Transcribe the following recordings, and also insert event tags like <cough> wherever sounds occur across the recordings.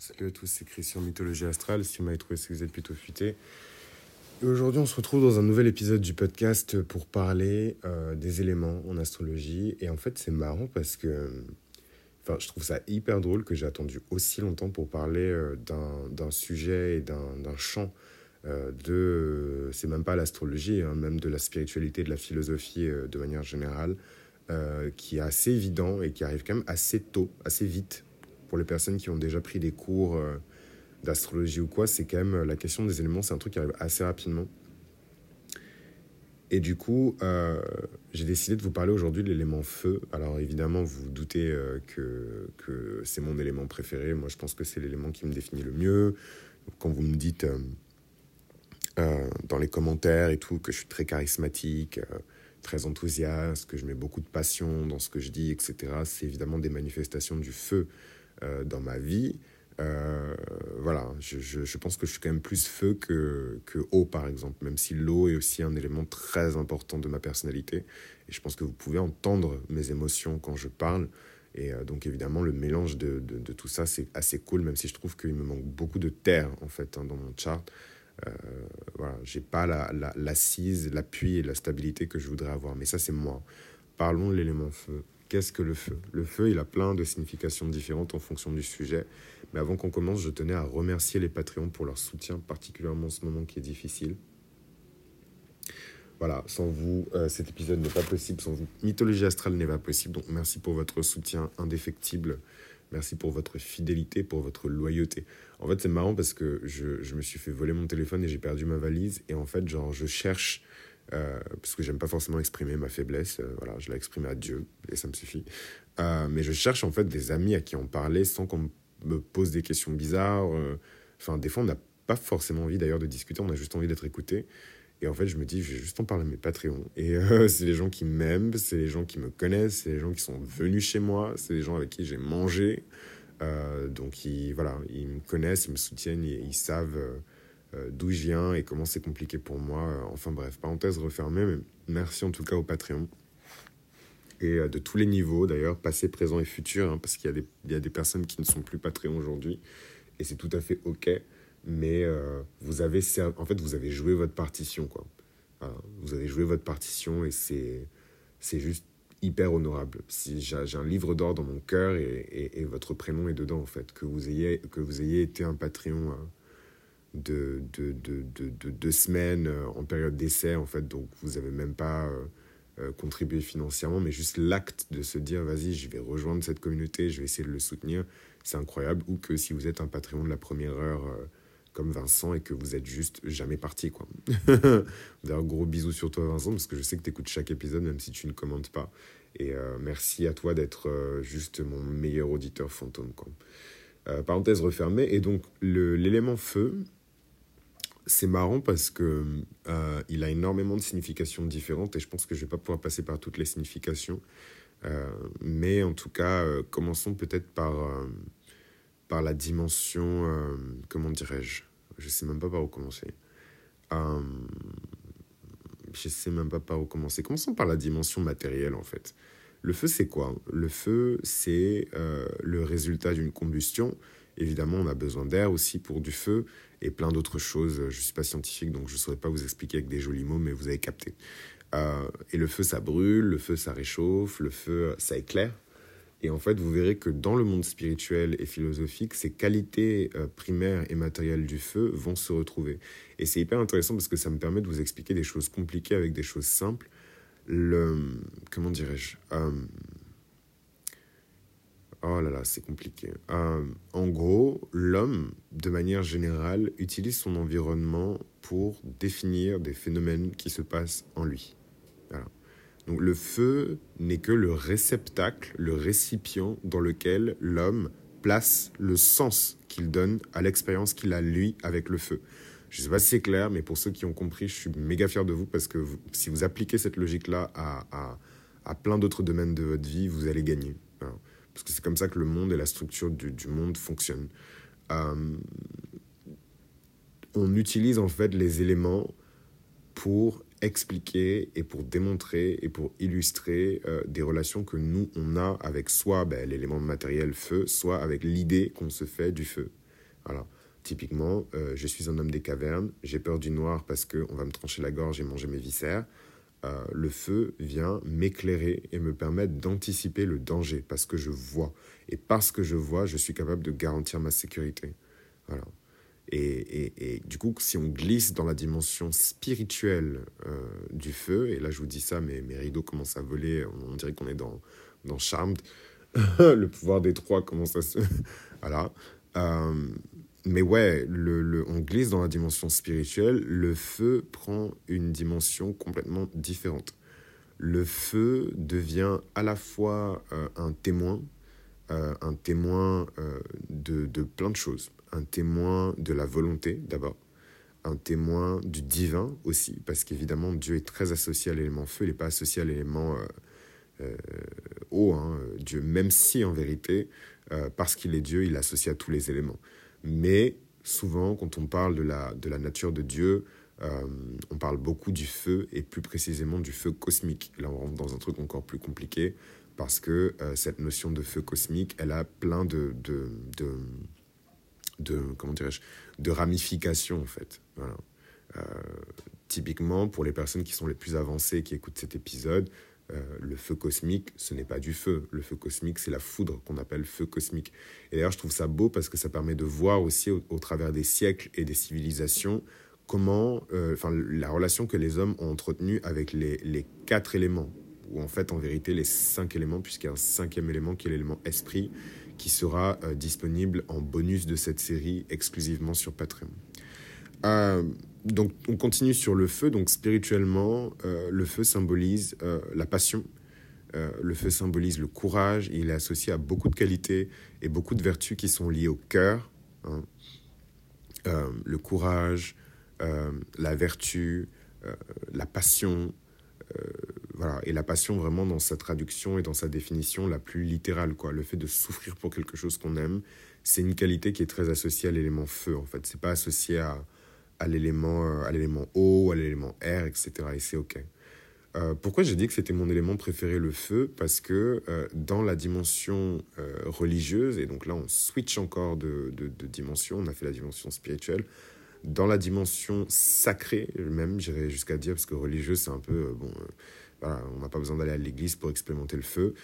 Salut à tous, c'est Christian Mythologie Astrale. Si vous m'avez trouvé, c'est que vous êtes plutôt futé. Et aujourd'hui, on se retrouve dans un nouvel épisode du podcast pour parler euh, des éléments en astrologie. Et en fait, c'est marrant parce que enfin, je trouve ça hyper drôle que j'ai attendu aussi longtemps pour parler euh, d'un sujet et d'un champ euh, de. c'est même pas l'astrologie, hein, même de la spiritualité, de la philosophie de manière générale, qui est assez évident et qui arrive quand même assez tôt, assez vite pour les personnes qui ont déjà pris des cours euh, d'astrologie ou quoi, c'est quand même euh, la question des éléments, c'est un truc qui arrive assez rapidement. Et du coup, euh, j'ai décidé de vous parler aujourd'hui de l'élément feu. Alors évidemment, vous vous doutez que, que c'est mon élément préféré. Moi, je pense que c'est l'élément qui me définit le mieux. Quand vous me dites dans les commentaires et tout que je suis très charismatique, très enthousiaste, que je mets beaucoup de passion dans ce que je dis, etc., c'est évidemment des manifestations du feu euh, dans ma vie. Euh, voilà, je, pense que je suis quand même plus feu que, eau, par exemple, même si l'eau est aussi un élément très important de ma personnalité. Et je pense que vous pouvez entendre mes émotions quand je parle. Et euh, donc, évidemment, le mélange de, de, tout ça, c'est assez cool, même si je trouve qu'il me manque beaucoup de terre, en fait, hein, dans mon chart. Euh, voilà, j'ai pas l'assise, la, l'appui et la stabilité que je voudrais avoir. Mais ça, c'est moi. Parlons de l'élément feu. Qu'est-ce que le feu? Le feu, il a plein de significations différentes en fonction du sujet. Mais avant qu'on commence, je tenais à remercier les Patreons pour leur soutien, particulièrement en ce moment qui est difficile. Voilà, sans vous, euh, cet épisode n'est pas possible. Sans vous, Mythologie Astrale n'est pas possible. Donc merci pour votre soutien indéfectible. Merci pour votre fidélité, pour votre loyauté. En fait, c'est marrant parce que je, je, me suis fait voler mon téléphone et j'ai perdu ma valise. Et en fait, genre, je cherche euh, parce que j'aime pas forcément exprimer ma faiblesse. Euh, voilà, je l'ai exprimé à Dieu et ça me suffit. Euh, mais je cherche en fait des amis à qui en parler sans qu'on me pose des questions bizarres. Enfin, des fois, on n'a pas forcément envie d'ailleurs de discuter, on a juste envie d'être écouté. Et en fait, je me dis, je vais juste en parler à mes Patreons. Et <laughs> c'est les gens qui m'aiment, c'est les gens qui me connaissent, c'est les gens qui sont venus chez moi, c'est les gens avec qui j'ai mangé. donc, ils, voilà, ils me connaissent, ils me soutiennent, ils, ils savent d'où je viens et comment c'est compliqué pour moi. Euh, enfin bref, parenthèse refermée, mais merci en tout cas au Patreon. Et euh, de tous les niveaux d'ailleurs, passé, présent et futur, hein, parce qu'il y, y a des personnes qui ne sont plus Patreon aujourd'hui, et c'est tout à fait OK, mais vous avez en fait vous avez joué votre partition quoi. vous avez joué votre partition et c'est c'est juste hyper honorable. Si j'ai un livre d'or dans mon cœur et, votre prénom est dedans en fait, que vous ayez que vous ayez été un Patreon de, de, de, de, deux semaines euh, en période d'essai, en fait, donc vous n'avez même pas euh, euh, contribué financièrement, mais juste l'acte de se dire, vas-y, je vais rejoindre cette communauté, je vais essayer de le soutenir, c'est incroyable. Ou que si vous êtes un Patreon de la première heure, comme Vincent, et que vous êtes juste jamais parti, quoi. <laughs> D'ailleurs, gros bisous sur toi, Vincent, parce que je sais que tu écoutes chaque épisode, même si tu ne commentes pas. Et merci à toi d'être juste mon meilleur auditeur fantôme, quoi. parenthèse refermée. Et donc, l'élément feu, c'est marrant parce que euh, il a énormément de significations différentes et je pense que je vais pas pouvoir passer par toutes les significations. Euh, mais en tout cas, euh, commençons peut-être par, par la dimension, comment dirais-je? Je sais même pas par où commencer. je sais même pas par où commencer. Commençons par la dimension matérielle en fait. Le feu, c'est quoi? Le feu, c'est le résultat d'une combustion. Évidemment, on a besoin d'air aussi pour du feu et plein d'autres choses. Je ne suis pas scientifique, donc je ne saurais pas vous expliquer avec des jolis mots, mais vous avez capté. Euh, et le feu, ça brûle, le feu, ça réchauffe, le feu, ça éclaire. Et en fait, vous verrez que dans le monde spirituel et philosophique, ces qualités euh, primaires et matérielles du feu vont se retrouver. Et c'est hyper intéressant parce que ça me permet de vous expliquer des choses compliquées avec des choses simples. Le, comment dirais-je euh, Oh là là, c'est compliqué. Euh, en gros, l'homme, de manière générale, utilise son environnement pour définir des phénomènes qui se passent en lui. Donc le feu n'est que le réceptacle, le récipient dans lequel l'homme place le sens qu'il donne à l'expérience qu'il a lui avec le feu. Je ne sais pas si c'est clair, mais pour ceux qui ont compris, je suis méga fier de vous parce que si vous appliquez cette logique-là à, à, plein d'autres domaines de votre vie, vous allez gagner. Parce que c'est comme ça que le monde et la structure du, monde fonctionnent. Euh, on utilise en fait les éléments pour expliquer et pour démontrer et pour illustrer euh, des relations que nous, on a avec soit ben, l'élément matériel feu, soit avec l'idée qu'on se fait du feu. Voilà. Typiquement, euh, je suis un homme des cavernes, j'ai peur du noir parce qu'on va me trancher la gorge et manger mes viscères. Euh, le feu vient m'éclairer et me permettre d'anticiper le danger parce que je vois. Et parce que je vois, je suis capable de garantir ma sécurité. Voilà. Et, et, du coup, si on glisse dans la dimension spirituelle euh, du feu, et là je vous dis ça, mais mes rideaux commencent à voler, on, dirait qu'on est dans, dans Charmed, <laughs> le pouvoir des trois commence à se... <laughs> voilà. Euh, mais ouais, le, le, on glisse dans la dimension spirituelle, le feu prend une dimension complètement différente. Le feu devient à la fois euh, un témoin, un témoin de, de plein de choses un témoin de la volonté d'abord, un témoin du divin aussi, parce qu'évidemment Dieu est très associé à l'élément feu, il n'est pas associé à l'élément euh, euh, eau, hein, Dieu, même si en vérité, euh, parce qu'il est Dieu, il est associé à tous les éléments. Mais souvent, quand on parle de la, de la nature de Dieu, on parle beaucoup du feu et plus précisément du feu cosmique. Là, on rentre dans un truc encore plus compliqué parce que cette notion de feu cosmique, elle a plein de, de, de de comment dirais-je de ramifications en fait. Euh, typiquement, pour les personnes qui sont les plus avancées qui écoutent cet épisode, euh, le feu cosmique, ce n'est pas du feu. Le feu cosmique, c'est la foudre qu'on appelle feu cosmique. Et d'ailleurs, je trouve ça beau parce que ça permet de voir aussi au, travers des siècles et des civilisations comment, euh, enfin, la relation que les hommes ont entretenue avec les, quatre éléments, ou en fait, en vérité, les cinq éléments, puisqu'il y a un cinquième élément qui est l'élément esprit, qui sera euh, disponible en bonus de cette série exclusivement sur Patreon. Euh, donc on continue sur le feu. Donc spirituellement, euh, le feu symbolise la passion. le feu symbolise le courage. Il est associé à beaucoup de qualités et beaucoup de vertus qui sont liées au cœur. Hein. le courage, la vertu, la passion, voilà. Et la passion, vraiment, dans sa traduction et dans sa définition la plus littérale, quoi. Le fait de souffrir pour quelque chose qu'on aime, c'est une qualité qui est très associée à l'élément feu, en fait. C'est pas associé à, à l'élément euh, à l'élément eau, à l'élément air, etc. Et c'est OK. Euh, pourquoi j'ai dit que c'était mon élément préféré, le feu? Parce que euh, dans la dimension religieuse, et donc là on switch encore de, de, dimension, on a fait la dimension spirituelle, dans la dimension sacrée, même j'irais jusqu'à dire, parce que religieuse c'est un peu, bon, on n'a pas besoin d'aller à l'église pour expérimenter le feu.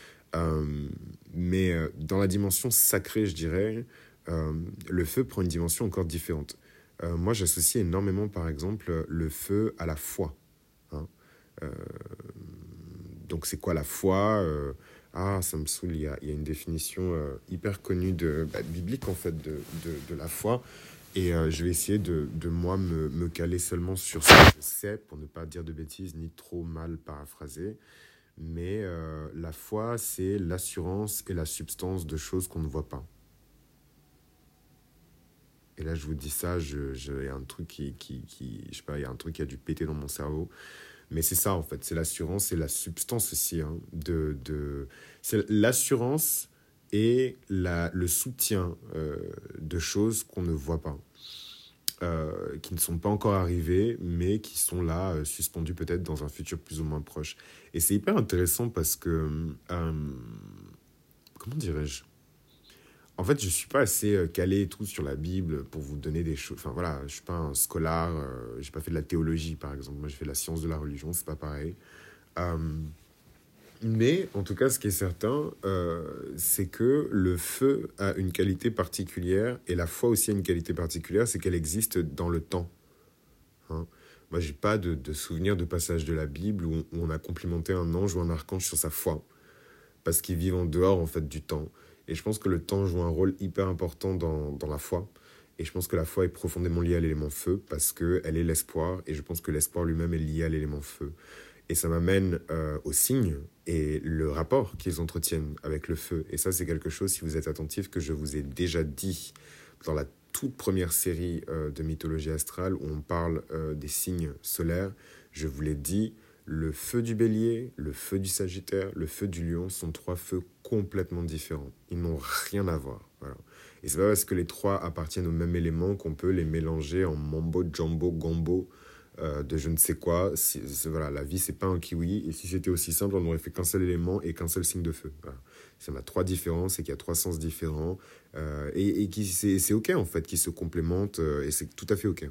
Mais dans la dimension sacrée, je dirais, le feu prend une dimension encore différente. Moi, j'associe énormément, par exemple, le feu à la foi. Hein. donc, c'est quoi la foi Ah, ça me saoule, il y a, une définition hyper connue de, bah, biblique, en fait, de, de la foi. Et euh, je vais essayer de, de moi me, me, caler seulement sur ce que je sais, pour ne pas dire de bêtises ni trop mal paraphraser. Mais euh, la foi, c'est l'assurance et la substance de choses qu'on ne voit pas. Et là, je vous dis ça, a un truc qui, je sais pas, il y a un truc qui a dû péter dans mon cerveau. Mais c'est ça, en fait, c'est l'assurance et la substance aussi. Hein, de. C'est l'assurance et le soutien euh, de choses qu'on ne voit pas, euh, qui ne sont pas encore arrivées, mais qui sont là, euh, suspendues peut-être dans un futur plus ou moins proche. Et c'est hyper intéressant parce que, comment dirais-je? En fait, je ne suis pas assez calé et tout sur la Bible pour vous donner des choses. Enfin voilà, je ne suis pas un scolaire, je n'ai pas fait de la théologie par exemple. Moi, j'ai fait la science de la religion, c'est pas pareil. Mais en tout cas, ce qui est certain, euh, c'est que le feu a une qualité particulière et la foi aussi a une qualité particulière, c'est qu'elle existe dans le temps. Hein Moi, j'ai pas de, de, souvenir de passage de la Bible où on, a complimenté un ange ou un archange sur sa foi, parce qu'ils vivent en dehors en fait du temps. Et je pense que le temps joue un rôle hyper important dans, dans la foi. Et je pense que la foi est profondément liée à l'élément feu parce qu'elle est l'espoir. Et je pense que l'espoir lui-même est lié à l'élément feu. Et ça m'amène euh, aux signes et le rapport qu'ils entretiennent avec le feu. Et ça, c'est quelque chose, si vous êtes attentif, que je vous ai déjà dit dans la toute première série euh, de mythologie astrale où on parle euh, des signes solaires. Je vous l'ai dit, le feu du bélier, le feu du sagittaire, le feu du lion sont trois feux complètement différents. Ils n'ont rien à voir. Voilà. Et c'est pas parce que les trois appartiennent au même élément qu'on peut les mélanger en mambo, jumbo, gombo de je ne sais quoi. Voilà, la vie, c'est pas un kiwi. Et si c'était aussi simple, on n'aurait fait qu'un seul élément et qu'un seul signe de feu. Voilà. Ça a trois différences et qu'il y a trois sens différents. et, et c'est OK, en fait, qui se complémentent. et c'est tout à fait OK.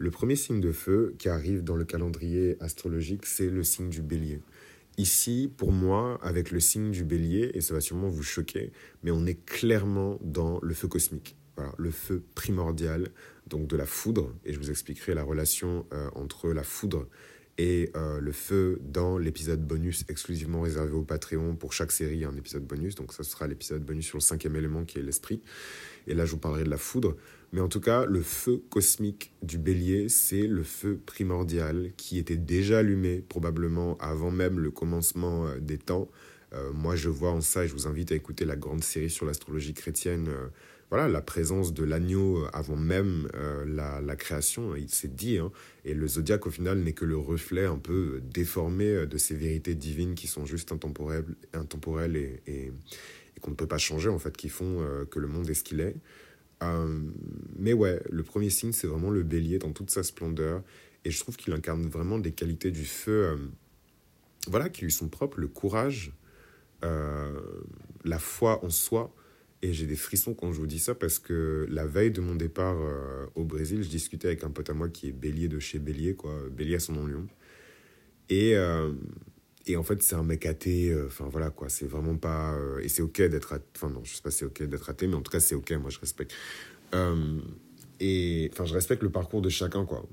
Le premier signe de feu qui arrive dans le calendrier astrologique, c'est le signe du bélier. Ici, pour moi, avec le signe du bélier, et ça va sûrement vous choquer, mais on est clairement dans le feu cosmique. Voilà, le feu primordial, donc de la foudre, et je vous expliquerai la relation euh, entre la foudre et euh, le feu dans l'épisode bonus exclusivement réservé au Patreon. Pour chaque série, un épisode bonus, donc ça sera l'épisode bonus sur le cinquième élément qui est l'esprit. Et là, je vous parlerai de la foudre. Mais en tout cas, le feu cosmique du bélier, c'est le feu primordial qui était déjà allumé probablement avant même le commencement euh, des temps. Euh, moi, je vois en ça, et je vous invite à écouter la grande série sur l'astrologie chrétienne, euh, voilà, la présence de l'agneau avant même la, création, il s'est dit, hein. et le zodiaque au final n'est que le reflet un peu déformé de ces vérités divines qui sont juste intemporelles, intemporelles et, et qu'on ne peut pas changer, en fait, qui font que le monde est ce qu'il est. Euh, mais ouais, le premier signe, c'est vraiment le bélier dans toute sa splendeur. Et je trouve qu'il incarne vraiment des qualités du feu, euh, voilà, qui lui sont propres, le courage, euh, la foi en soi. Et j'ai des frissons quand je vous dis ça parce que la veille de mon départ au Brésil, je discutais avec un pote à moi qui est bélier de chez Bélier, quoi. Bélier à son nom Lyon. Et, et en fait, c'est un mec athée. Euh, enfin, voilà, quoi. C'est vraiment pas. Euh, et c'est OK d'être athée. Enfin, non, je sais pas c'est OK d'être athée, mais en tout cas, c'est OK. Moi, je respecte. Euh, et enfin, je respecte le parcours de chacun, quoi.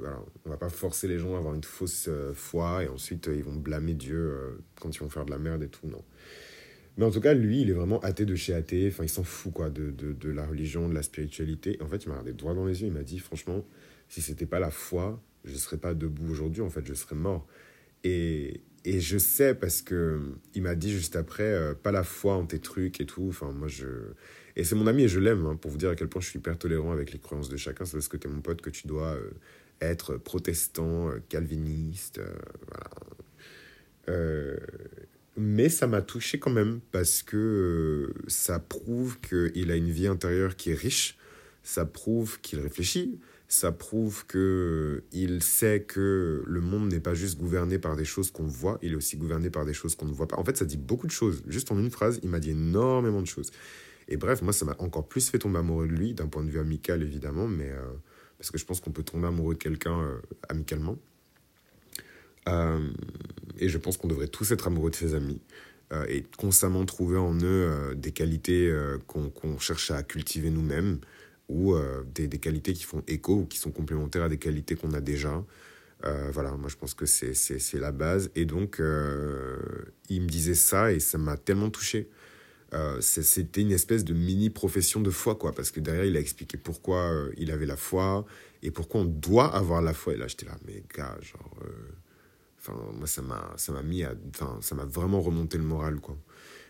voilà. On va pas forcer les gens à avoir une fausse foi et ensuite ils vont blâmer Dieu quand ils vont faire de la merde et tout. Non. Mais en tout cas, lui, il est vraiment athée de chez athée. Enfin, il s'en fout, quoi, de, de, de, la religion, de la spiritualité. En fait, il m'a regardé droit dans les yeux. Il m'a dit, franchement, si c'était pas la foi, je serais pas debout aujourd'hui. En fait, je serais mort. Et, et je sais parce que il m'a dit juste après, euh, pas la foi en tes trucs et tout. Enfin, moi, je. Et c'est mon ami et je l'aime, hein, pour vous dire à quel point je suis hyper tolérant avec les croyances de chacun. C'est parce que tu es mon pote que tu dois euh, être protestant, euh, calviniste. mais ça m'a touché quand même parce que ça prouve qu'il a une vie intérieure qui est riche. Ça prouve qu'il réfléchit ça prouve que il sait que le monde n'est pas juste gouverné par des choses qu'on voit, il est aussi gouverné par des choses qu'on ne voit pas. En fait, ça dit beaucoup de choses. Juste en une phrase, il m'a dit énormément de choses. Et bref, moi, ça m'a encore plus fait tomber amoureux de lui, d'un point de vue amical, évidemment, mais euh, parce que je pense qu'on peut tomber amoureux de quelqu'un euh, amicalement. Euh, et je pense qu'on devrait tous être amoureux de ses amis et constamment trouver en eux des qualités qu'on cherche à cultiver nous-mêmes ou euh, des, des, qualités qui font écho ou qui sont complémentaires à des qualités qu'on a déjà. Euh, voilà, moi je pense que c'est la base. Et donc, euh, il me disait ça et ça m'a tellement touché. C'était une espèce de mini profession de foi, quoi, parce que derrière, il a expliqué pourquoi il avait la foi et pourquoi on doit avoir la foi. Et là, j'étais là, mais gars, genre. Enfin, moi, ça m'a mis à. Enfin, ça m'a vraiment remonté le moral, quoi.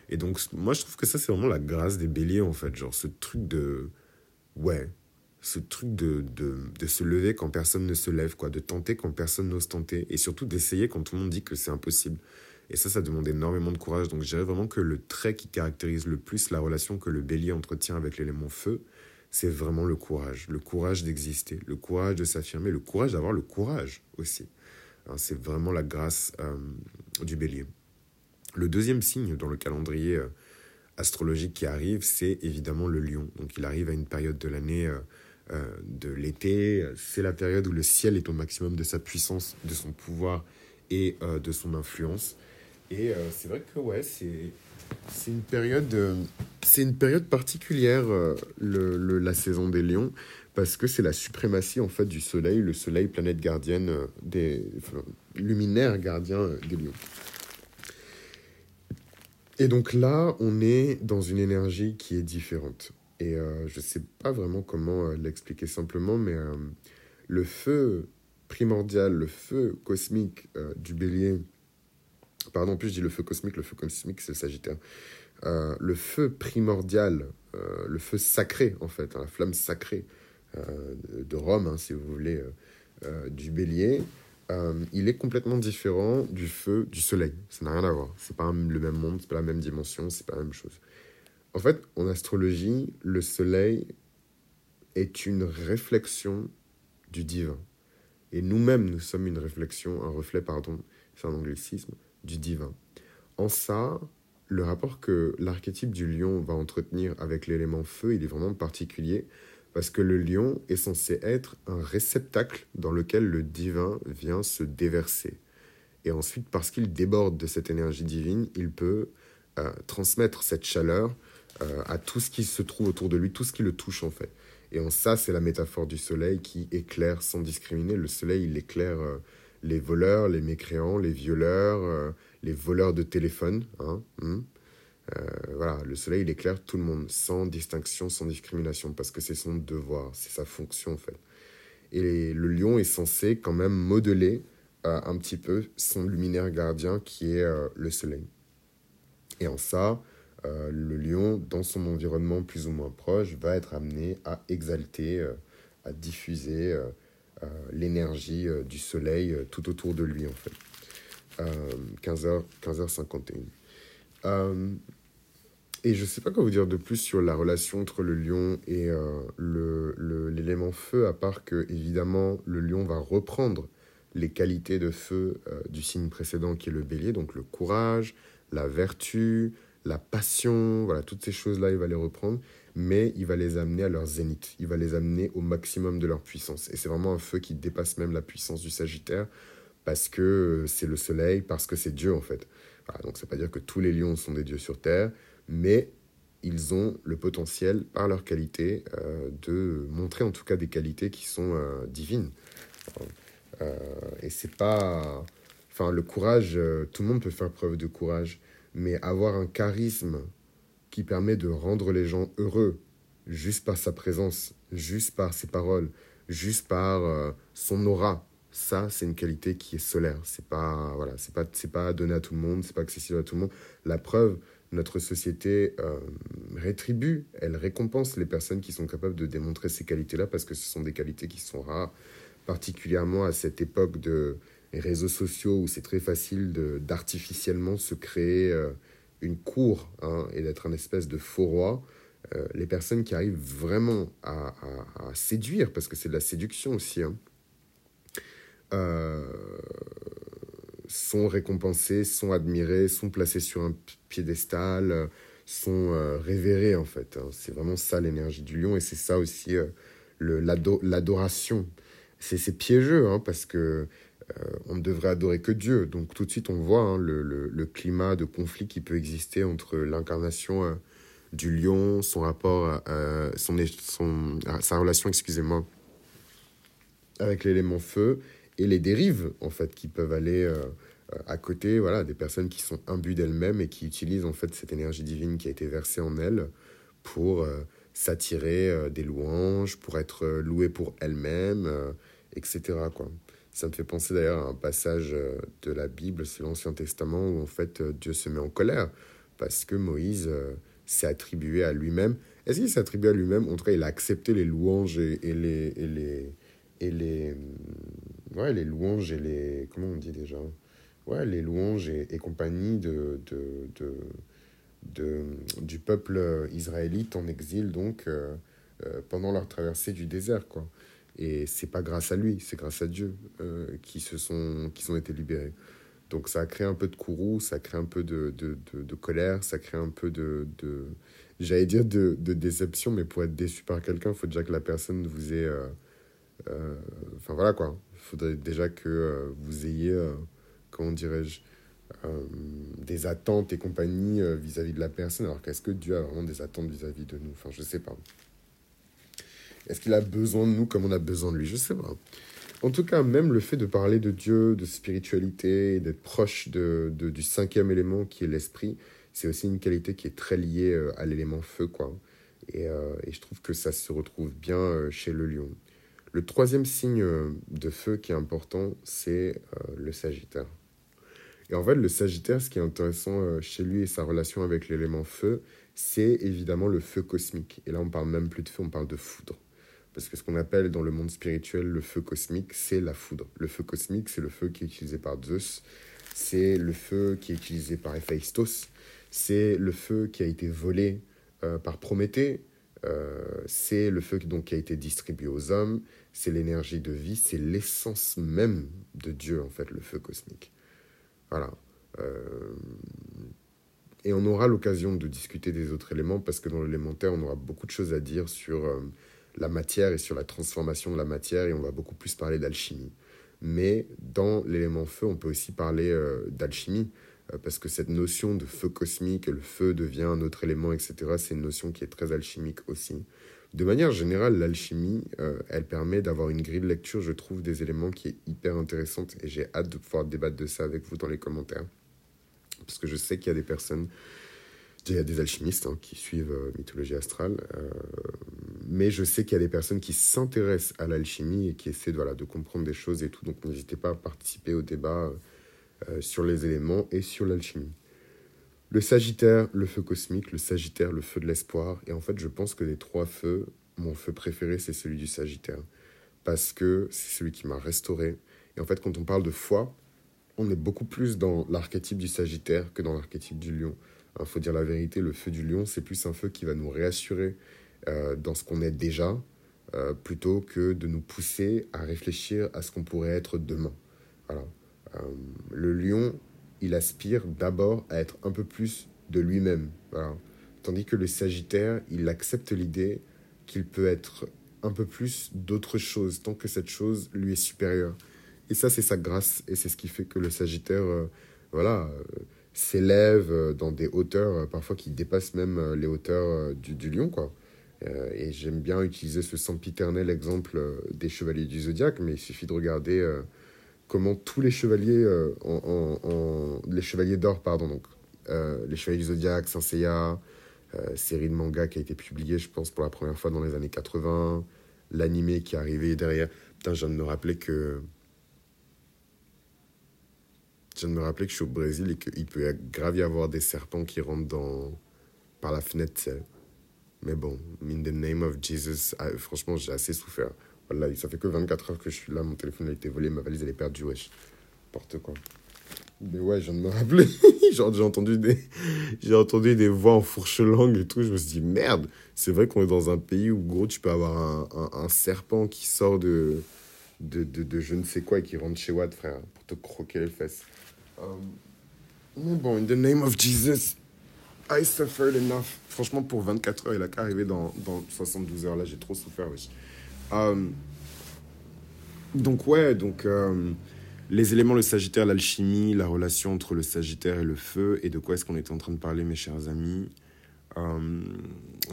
Et donc, moi, je trouve que ça, c'est vraiment la grâce des béliers, en fait. Genre, ce truc de ouais, ce truc de, de, de, se lever quand personne ne se lève, quoi, de tenter quand personne n'ose tenter, et surtout d'essayer quand tout le monde dit que c'est impossible. Et ça, ça demande énormément de courage. Donc je dirais vraiment que le trait qui caractérise le plus la relation que le bélier entretient avec l'élément feu, c'est vraiment le courage. Le courage d'exister, le courage de s'affirmer, le courage d'avoir le courage aussi. Hein, c'est vraiment la grâce euh, du bélier. Le deuxième signe dans le calendrier euh, astrologique qui arrive, c'est évidemment le lion. Donc il arrive à une période de l'année euh, euh, de l'été. C'est la période où le ciel est au maximum de sa puissance, de son pouvoir et euh, de son influence. Et c'est vrai que ouais, c'est une période c'est une période particulière la saison des lions parce que c'est la suprématie en fait du soleil, le soleil planète gardienne des luminaire gardien des lions. Et donc là, on est dans une énergie qui est différente. Et euh, je ne sais pas vraiment comment euh, l'expliquer simplement, mais euh, le feu primordial, le feu cosmique du bélier, pardon, plus je dis le feu cosmique, le feu cosmique c'est le sagittaire, le feu primordial, le feu sacré en fait, hein, la flamme sacrée de Rome, hein, si vous voulez, du bélier, euh, il est complètement différent du feu du soleil. Ça n'a rien à voir. C'est pas le même monde, c'est pas la même dimension, c'est pas la même chose. En fait, en astrologie, le soleil est une réflexion du divin. Et nous-mêmes, nous sommes une réflexion, un reflet, pardon, c'est un anglicisme, du divin. En ça, le rapport que l'archétype du lion va entretenir avec l'élément feu, il est vraiment particulier, parce que le lion est censé être un réceptacle dans lequel le divin vient se déverser. Et ensuite, parce qu'il déborde de cette énergie divine, il peut euh, transmettre cette chaleur euh, à tout ce qui se trouve autour de lui, tout ce qui le touche en fait. Et en ça, c'est la métaphore du soleil qui éclaire sans discriminer. Le soleil, il éclaire euh, les voleurs, les mécréants, les violeurs, les voleurs de téléphone. Hein, hmm. Voilà, le soleil, il éclaire tout le monde, sans distinction, sans discrimination, parce que c'est son devoir, c'est sa fonction en fait. Et le lion est censé quand même modeler un petit peu son luminaire gardien qui est le soleil. Et en ça, euh, le lion, dans son environnement plus ou moins proche, va être amené à exalter, euh, à diffuser euh, l'énergie du soleil tout autour de lui, en fait. 15h, 15h51. Et je ne sais pas quoi vous dire de plus sur la relation entre le lion et l'élément le, feu, à part que, évidemment, le lion va reprendre les qualités de feu du signe précédent qui est le bélier, donc le courage, la vertu, la passion, voilà, toutes ces choses-là, il va les reprendre, mais il va les amener à leur zénith, il va les amener au maximum de leur puissance. Et c'est vraiment un feu qui dépasse même la puissance du Sagittaire, parce que c'est le soleil, parce que c'est Dieu en fait. donc ça ne veut pas dire que tous les lions sont des dieux sur Terre, mais ils ont le potentiel, par leur qualité, euh, de montrer en tout cas des qualités qui sont euh, divines. Euh, et c'est pas Enfin, le courage, euh, tout le monde peut faire preuve de courage, mais avoir un charisme qui permet de rendre les gens heureux, juste par sa présence, juste par ses paroles, juste par euh, son aura, ça, c'est une qualité qui est solaire. C'est pas, voilà, c'est pas, c'est pas donné à tout le monde, c'est pas accessible à tout le monde. La preuve, notre société euh, rétribue, elle récompense les personnes qui sont capables de démontrer ces qualités-là parce que ce sont des qualités qui sont rares, particulièrement à cette époque de réseaux sociaux où c'est très facile d'artificiellement se créer euh, une cour hein, et d'être un espèce de faux roi, euh, les personnes qui arrivent vraiment à, séduire, parce que c'est de la séduction aussi, hein, sont récompensées, sont admirées, sont placées sur un piédestal, sont révérées en fait. Hein. C'est vraiment ça l'énergie du lion et c'est ça aussi l'adoration. C'est piégeux parce que euh, on ne devrait adorer que Dieu. Donc tout de suite, on voit hein, le, climat de conflit qui peut exister entre l'incarnation euh, du lion, son rapport, son, son, sa relation, excusez-moi, avec l'élément feu et les dérives en fait qui peuvent aller euh, à côté, voilà, des personnes qui sont imbues d'elles-mêmes et qui utilisent en fait cette énergie divine qui a été versée en elles pour s'attirer des louanges, pour être louées pour elles-mêmes, etc. Quoi. Ça me fait penser d'ailleurs à un passage euh, de la Bible, c'est l'Ancien Testament, où en fait euh, Dieu se met en colère parce que Moïse euh, s'est attribué à lui-même. Est-ce qu'il s'est attribué à lui-même? En tout cas, il a accepté les louanges et, les, et les, et les, ouais, les louanges et les. Comment on dit déjà Ouais, les louanges et, compagnie de, de, de, du peuple israélite en exil, donc, pendant leur traversée du désert, quoi. Et c'est pas grâce à lui, c'est grâce à Dieu euh, qui se sont, qui ont été libérés. Donc ça a créé un peu de courroux, ça a créé un peu de, de, colère, ça crée un peu de, de j'allais dire de, déception, mais pour être déçu par quelqu'un, il faut déjà que la personne vous ait... Euh, euh, enfin voilà quoi, faudrait déjà que vous ayez, comment dirais-je, des attentes et compagnie vis-à-vis de la personne, alors qu'est-ce que Dieu a vraiment des attentes vis-à-vis -vis de nous? Enfin je sais pas. Est-ce qu'il a besoin de nous comme on a besoin de lui? Je sais pas. En tout cas, même le fait de parler de Dieu, de spiritualité, d'être proche du cinquième élément qui est l'esprit, c'est aussi une qualité qui est très liée euh, à l'élément feu, quoi. Et, euh, je trouve que ça se retrouve bien euh, chez le lion. Le troisième signe de feu qui est important, c'est le Sagittaire. Et en fait, le Sagittaire, ce qui est intéressant chez lui et sa relation avec l'élément feu, c'est évidemment le feu cosmique. Et là, on parle même plus de feu, on parle de foudre. Parce que ce qu'on appelle dans le monde spirituel le feu cosmique, c'est la foudre. Le feu cosmique, c'est le feu qui est utilisé par Zeus, c'est le feu qui est utilisé par Héphaïstos, c'est le feu qui a été volé euh, par Prométhée, c'est le feu donc, qui a été distribué aux hommes, c'est l'énergie de vie, c'est l'essence même de Dieu, en fait, le feu cosmique. Voilà. et on aura l'occasion de discuter des autres éléments parce que dans l'élémentaire, on aura beaucoup de choses à dire sur la matière et sur la transformation de la matière et on va beaucoup plus parler d'alchimie. Mais dans l'élément feu, on peut aussi parler euh, d'alchimie euh, parce que cette notion de feu cosmique, le feu devient un autre élément, etc., c'est une notion qui est très alchimique aussi. De manière générale, l'alchimie, euh, elle permet d'avoir une grille de lecture, je trouve, des éléments qui est hyper intéressante et j'ai hâte de pouvoir débattre de ça avec vous dans les commentaires. Parce que je sais qu'il y a des personnes il y a des alchimistes hein, qui suivent euh, mythologie astrale, euh, mais je sais qu'il y a des personnes qui s'intéressent à l'alchimie et qui essaient de comprendre des choses et tout. Donc n'hésitez pas à participer au débat euh, sur les éléments et sur l'alchimie. Le Sagittaire, le feu cosmique, le Sagittaire, le feu de l'espoir. Et en fait, je pense que des trois feux, mon feu préféré, c'est celui du Sagittaire. Parce que c'est celui qui m'a restauré. Et en fait, quand on parle de foi, on est beaucoup plus dans l'archétype du Sagittaire que dans l'archétype du Lion. Il faut dire la vérité, le feu du lion, c'est plus un feu qui va nous réassurer euh, dans ce qu'on est déjà, euh, plutôt que de nous pousser à réfléchir à ce qu'on pourrait être demain. Voilà. Euh, le lion, il aspire d'abord à être un peu plus de lui-même. Voilà. Tandis que le Sagittaire, il accepte l'idée qu'il peut être un peu plus d'autre chose, tant que cette chose lui est supérieure. Et ça, c'est sa grâce, et c'est ce qui fait que le Sagittaire, voilà, s'élève euh, dans des hauteurs euh, parfois qui dépassent même euh, les hauteurs du, du lion, quoi. et j'aime bien utiliser ce sempiternel exemple des chevaliers du zodiaque, mais il suffit de regarder comment tous les chevaliers, en, les chevaliers d'or, pardon, donc les chevaliers du zodiaque, Saint Seiya, série de manga qui a été publiée, je pense, pour la première fois dans les années 80, l'animé qui est arrivé derrière. Putain, je viens de me rappeler que je de me rappeler que je suis au Brésil et qu'il peut grave y avoir des serpents qui rentrent dans, par la fenêtre. Mais bon, in the name of Jesus, ah, franchement, j'ai assez souffert. Voilà, ça fait que 24 heures que je suis là, mon téléphone a été volé, ma valise elle est perdue, wesh. N'importe quoi. Mais ouais, je viens de me rappeler. <laughs> j'ai entendu des, j'ai entendu des voix en fourche langue et tout. Je me suis dit merde. C'est vrai qu'on est dans un pays où gros tu peux avoir un, serpent qui sort de de, de, je ne sais quoi et qui rentre chez Watt, frère, pour te croquer les fesses. Um, mais bon, in the name of Jesus, I suffered enough. Franchement, pour 24 heures, il a qu'à arriver dans, dans 72 heures. Là, j'ai trop souffert, um, donc, ouais, donc, um, les éléments, le Sagittaire, l'alchimie, la relation entre le Sagittaire et le feu, et de quoi est-ce qu'on était en train de parler, mes chers amis?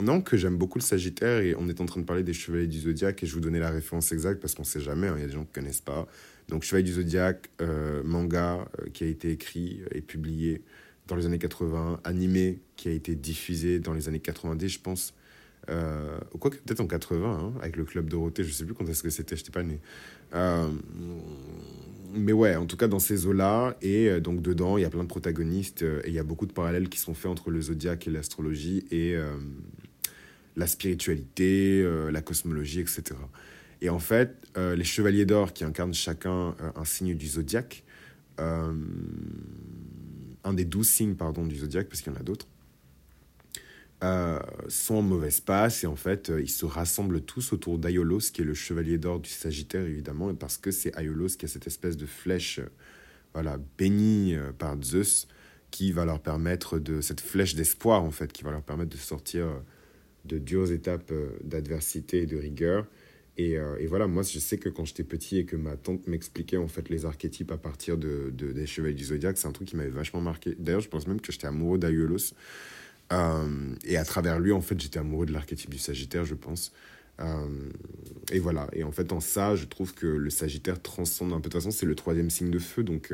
Non, que j'aime beaucoup le Sagittaire et on est en train de parler des Chevaliers du Zodiaque et je vous donnais la référence exacte parce qu'on sait jamais, hein, il y a des gens qui connaissent pas. Donc Chevalier du Zodiaque, euh, manga euh, qui a été écrit et publié dans les années 80, animé qui a été diffusé dans les années 90, je pense. Euh, quoi que peut-être en 80, hein, avec le Club Dorothée, je sais plus quand est-ce que c'était, je n'étais pas né. Euh, mais ouais, en tout cas dans ces eaux-là, et donc dedans, il y a plein de protagonistes, et il y a beaucoup de parallèles qui sont faits entre le zodiaque et l'astrologie, et la spiritualité, la cosmologie, etc. Et en fait, euh, les chevaliers d'or qui incarnent chacun euh, un signe du zodiaque, euh, un des douze signes pardon, du zodiaque, parce qu'il y en a d'autres, sont en mauvaise passe et en fait, ils se rassemblent tous autour d'Aiolos, qui est le chevalier d'or du Sagittaire, évidemment, parce que c'est Aiolos qui a cette espèce de flèche voilà, bénie par Zeus qui va leur permettre de cette flèche d'espoir en fait qui va leur permettre de sortir de dures étapes d'adversité et de rigueur euh, et, voilà, moi, je sais que quand j'étais petit et que ma tante m'expliquait en fait les archétypes à partir de, des chevaliers du zodiaque, c'est un truc qui m'avait vachement marqué. D'ailleurs, je pense même que j'étais amoureux d'Aiolos. Euh, et à travers lui, en fait, j'étais amoureux de l'archétype du Sagittaire, je pense. Euh, et voilà. Et en fait, en ça, je trouve que le Sagittaire transcende un peu. De façon, c'est le troisième signe de feu. Donc,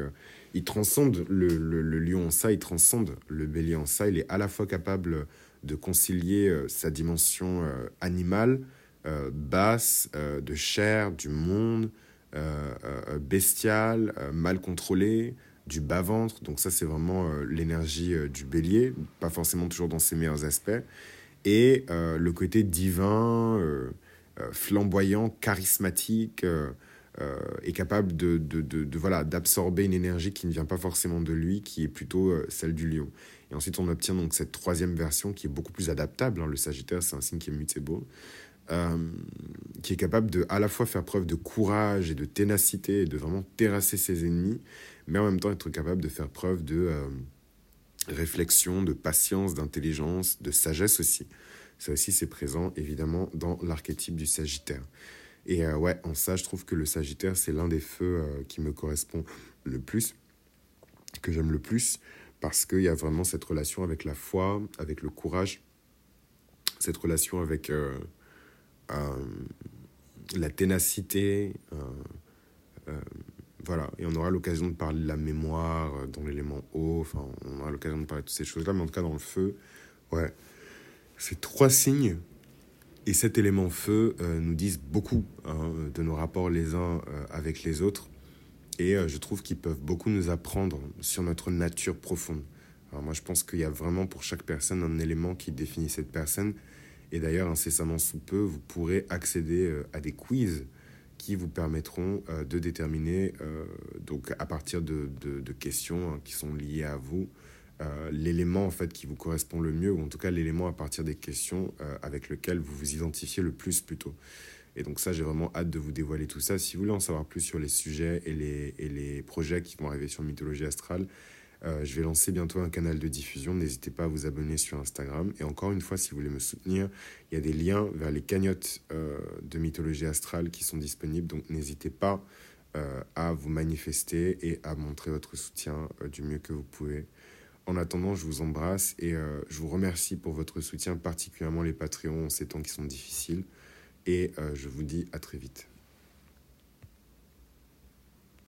il transcende le, le, lion en ça, il transcende le bélier en ça. Il est à la fois capable de concilier sa dimension animale euh, basse, euh, de chair, du monde, euh, bestial, mal contrôlé, du bas-ventre. Donc ça, c'est vraiment l'énergie du bélier, pas forcément toujours dans ses meilleurs aspects. Et le côté divin, flamboyant, charismatique, est capable de, de, de, voilà d'absorber une énergie qui ne vient pas forcément de lui, qui est plutôt celle du lion. Et ensuite, on obtient donc cette troisième version qui est beaucoup plus adaptable. Hein. Le Sagittaire, c'est un signe qui est mutable, euh, qui est capable de à la fois faire preuve de courage et de ténacité et de vraiment terrasser ses ennemis, mais en même temps être capable de faire preuve de euh, réflexion, de patience, d'intelligence, de sagesse aussi. Ça aussi, c'est présent évidemment dans l'archétype du Sagittaire. Et euh, ouais, en ça, je trouve que le Sagittaire, c'est l'un des feux qui me correspond le plus, que j'aime le plus, parce qu'il y a vraiment cette relation avec la foi, avec le courage, cette relation avec euh, euh, la ténacité. Euh, voilà, et on aura l'occasion de parler de la mémoire dans l'élément eau, enfin, on aura l'occasion de parler de toutes ces choses-là, mais en tout cas, dans le feu, ouais, ces trois signes et cet élément feu nous disent beaucoup hein, de nos rapports les uns avec les autres. Et euh, je trouve qu'ils peuvent beaucoup nous apprendre sur notre nature profonde. Alors moi, je pense qu'il y a vraiment pour chaque personne un élément qui définit cette personne. Et d'ailleurs, incessamment sous peu, vous pourrez accéder euh, à des quiz qui vous permettront euh, de déterminer, donc à partir de, questions hein, qui sont liées à vous, l'élément en fait qui vous correspond le mieux, ou en tout cas l'élément à partir des questions avec lequel vous vous identifiez le plus plutôt. Et donc ça, j'ai vraiment hâte de vous dévoiler tout ça. Si vous voulez en savoir plus sur les sujets et les, et les projets qui vont arriver sur Mythologie Astrale, euh, je vais lancer bientôt un canal de diffusion. N'hésitez pas à vous abonner sur Instagram. Et encore une fois, si vous voulez me soutenir, il y a des liens vers les cagnottes euh, de Mythologie Astrale qui sont disponibles. Donc n'hésitez pas euh, à vous manifester et à montrer votre soutien du mieux que vous pouvez. En attendant, je vous embrasse et je vous remercie pour votre soutien, particulièrement les Patreons en ces temps qui sont difficiles et je vous dis à très vite.